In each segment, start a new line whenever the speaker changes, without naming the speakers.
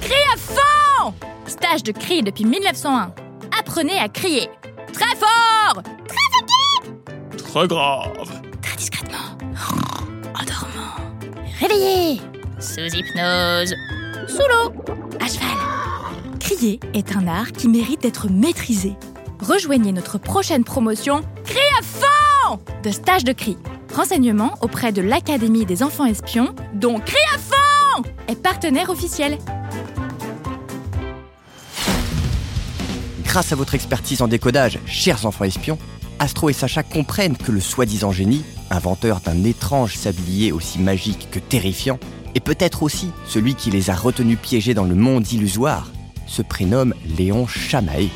Crie à fond Stage de cri depuis 1901. Apprenez à crier. Très fort
Très grave.
Très discrètement. En dormant. Réveillez Sous hypnose. Sous l'eau. À cheval. Crier est un art qui mérite d'être maîtrisé. Rejoignez notre prochaine promotion Cri à fond de stage de cri. Renseignements auprès de l'Académie des enfants espions, dont Cri à fond est partenaire officiel.
Grâce à votre expertise en décodage, chers enfants espions, Astro et Sacha comprennent que le soi-disant génie, inventeur d'un étrange sablier aussi magique que terrifiant, et peut-être aussi celui qui les a retenus piégés dans le monde illusoire, se prénomme Léon Chamaé.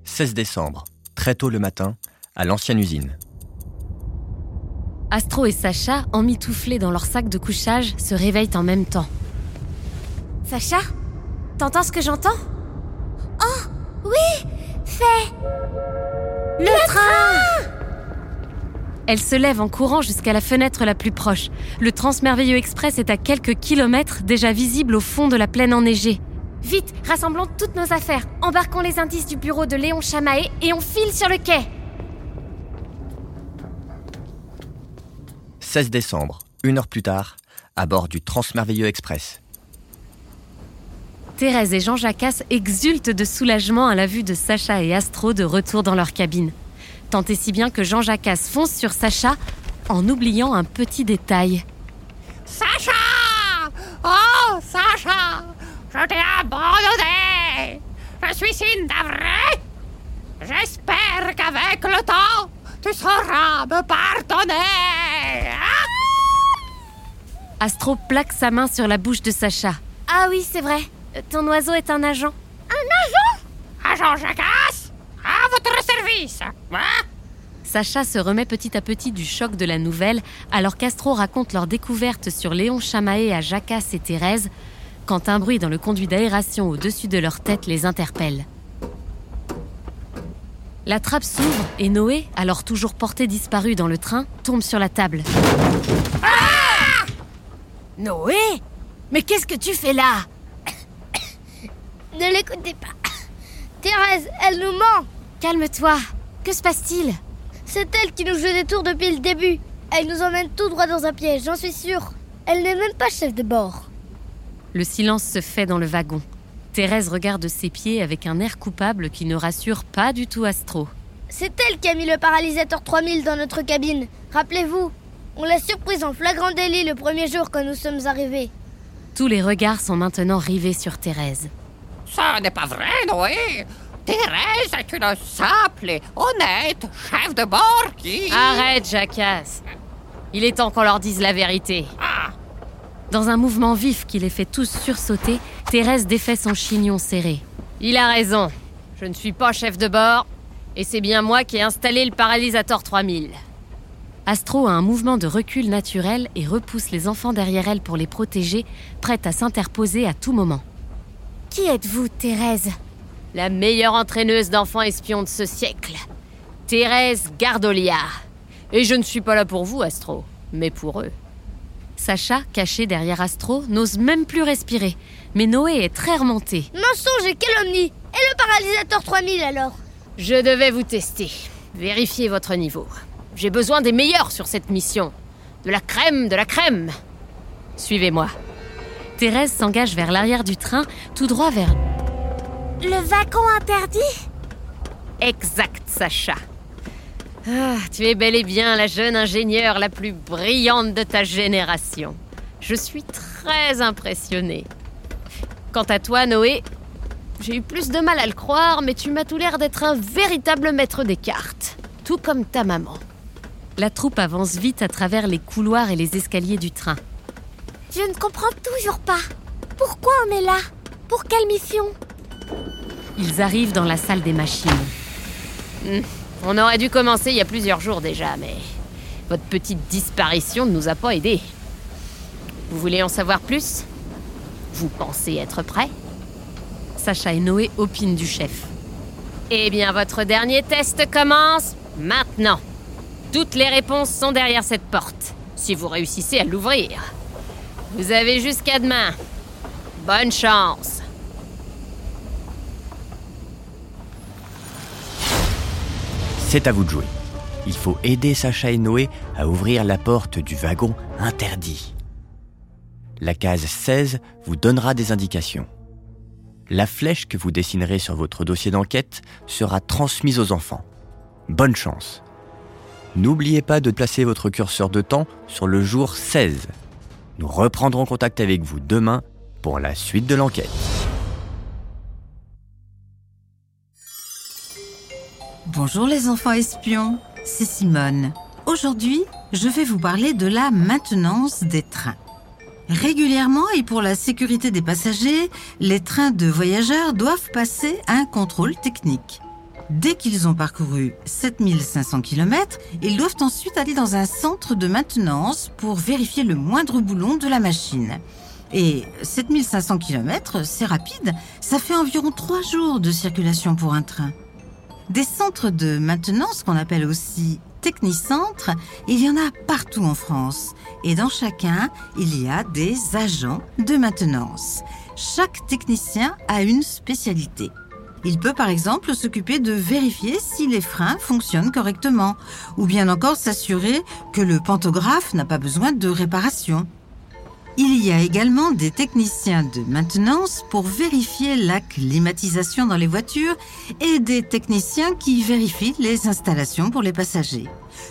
« 16 décembre, très tôt le matin, à l'ancienne usine.
Astro et Sacha, emmitouflés dans leur sac de couchage, se réveillent en même temps.
Sacha T'entends ce que j'entends? Oh Oui Fais Le, train,
Elle se lève en courant jusqu'à la fenêtre la plus proche. Le Transmerveilleux Express est à quelques kilomètres, déjà visible au fond de la plaine enneigée.
Vite, rassemblons toutes nos affaires, embarquons les indices du bureau de Léon Chamaé et on file sur le quai
16 décembre, une heure plus tard, à bord du Transmerveilleux Express.
Thérèse et Jean Jacasse exultent de soulagement à la vue de Sacha et Astro de retour dans leur cabine. Tant et si bien que Jean Jacasse fonce sur Sacha en oubliant un petit détail.
Sacha Oh, Sacha Je t'ai abandonné Je suis si navré J'espère qu'avec le temps, tu sauras me pardonner
Astro plaque sa main sur la bouche de Sacha.
Ah oui, c'est vrai. Ton oiseau est un agent.
Agent? Jacasse À votre service Hein?
Sacha se remet petit à petit du choc de la nouvelle alors qu'Astro raconte leur découverte sur Léon Chamaé à Jacasse et Thérèse quand un bruit dans le conduit d'aération au-dessus de leur tête les interpelle. La trappe s'ouvre et Noé, alors toujours porté disparu dans le train, tombe sur la table.
Noé Mais qu'est-ce que tu fais là? Ne l'écoutez pas. Thérèse, elle nous ment. Calme-toi. Que se passe-t-il? C'est elle qui nous joue des tours depuis le début. Elle nous emmène tout droit dans un piège, j'en suis sûre. Elle n'est même pas chef de bord.
Le silence se fait dans le wagon. Thérèse regarde ses pieds avec un air coupable qui ne rassure pas du tout Astro.
C'est elle qui a mis le paralysateur 3000 dans notre cabine. Rappelez-vous, on l'a surprise en flagrant délit le premier jour quand nous sommes arrivés.
Tous les regards sont maintenant rivés sur Thérèse.
Ça n'est pas vrai, Noé Thérèse est une simple et honnête chef de bord qui...
Arrête, Jacasse Il est temps qu'on leur dise la vérité.
Ah,
Dans un mouvement vif qui les fait tous sursauter, Thérèse défait son chignon serré. Il a raison. Je ne suis pas chef de bord, et c'est bien moi qui ai installé le paralysateur 3000. Astro a un mouvement de recul naturel et repousse les enfants derrière elle pour les protéger, prête à s'interposer à tout moment.
Qui êtes-vous, Thérèse?
La meilleure entraîneuse d'enfants espions de ce siècle. Thérèse Gardolia. Et je ne suis pas là pour vous, Astro, mais pour eux. Sacha, caché derrière Astro, n'ose même plus respirer. Mais Noé est très remonté.
Mensonge et calomnie Et le paralysateur 3000 alors?
Je devais vous tester. Vérifier votre niveau. J'ai besoin des meilleurs sur cette mission. De la crème, de la crème. Suivez-moi. Thérèse s'engage vers l'arrière du train, tout droit vers...
Le wagon interdit?
Exact, Sacha. Ah, tu es bel et bien la jeune ingénieure la plus brillante de ta génération. Je suis très impressionnée. Quant à toi, Noé, j'ai eu plus de mal à le croire, mais tu m'as tout l'air d'être un véritable maître des cartes. tout comme ta maman. La troupe avance vite à travers les couloirs et les escaliers du train.
Je ne comprends toujours pas. Pourquoi on est là? Pour quelle mission?
Ils arrivent dans la salle des machines. Hmm, on aurait dû commencer il y a plusieurs jours déjà, mais votre petite disparition ne nous a pas aidés. Vous voulez en savoir plus? Vous pensez être prêt? Sacha et Noé opinent du chef. Eh bien, votre dernier test commence maintenant. Toutes les réponses sont derrière cette porte, si vous réussissez à l'ouvrir. Vous avez jusqu'à demain. Bonne chance.
C'est à vous de jouer. Il faut aider Sacha et Noé à ouvrir la porte du wagon interdit. La case 16 vous donnera des indications. La flèche que vous dessinerez sur votre dossier d'enquête sera transmise aux enfants. Bonne chance. N'oubliez pas de placer votre curseur de temps sur le jour 16. Nous reprendrons contact avec vous demain pour la suite de l'enquête.
Bonjour les enfants espions, c'est Simone. Aujourd'hui, je vais vous parler de la maintenance des trains. Régulièrement et pour la sécurité des passagers, les trains de voyageurs doivent passer un contrôle technique. Dès qu'ils ont parcouru 7500 km, ils doivent ensuite aller dans un centre de maintenance pour vérifier le moindre boulon de la machine. Et 7500 km, c'est rapide, ça fait environ 3 jours de circulation pour un train. Des centres de maintenance qu'on appelle aussi technicentres, il y en a partout en France. Et dans chacun, il y a des agents de maintenance. Chaque technicien a une spécialité. Il peut par exemple s'occuper de vérifier si les freins fonctionnent correctement, ou bien encore s'assurer que le pantographe n'a pas besoin de réparation. Il y a également des techniciens de maintenance pour vérifier la climatisation dans les voitures et des techniciens qui vérifient les installations pour les passagers.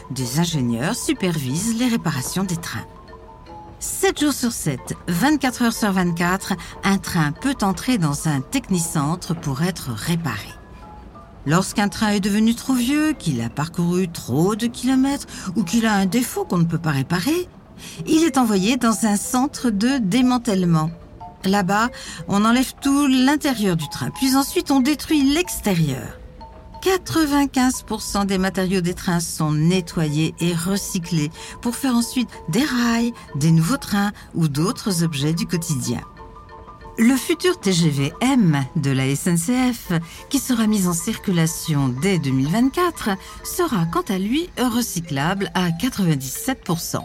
Des ingénieurs supervisent les réparations des trains. 7 jours sur 7, 24 heures sur 24, un train peut entrer dans un technicentre pour être réparé. Lorsqu'un train est devenu trop vieux, qu'il a parcouru trop de kilomètres ou qu'il a un défaut qu'on ne peut pas réparer, il est envoyé dans un centre de démantèlement. Là-bas, on enlève tout l'intérieur du train, puis ensuite on détruit l'extérieur. 95% des matériaux des trains sont nettoyés et recyclés pour faire ensuite des rails, des nouveaux trains ou d'autres objets du quotidien. Le futur TGV M de la SNCF, qui sera mis en circulation dès 2024, sera quant à lui recyclable à 97%.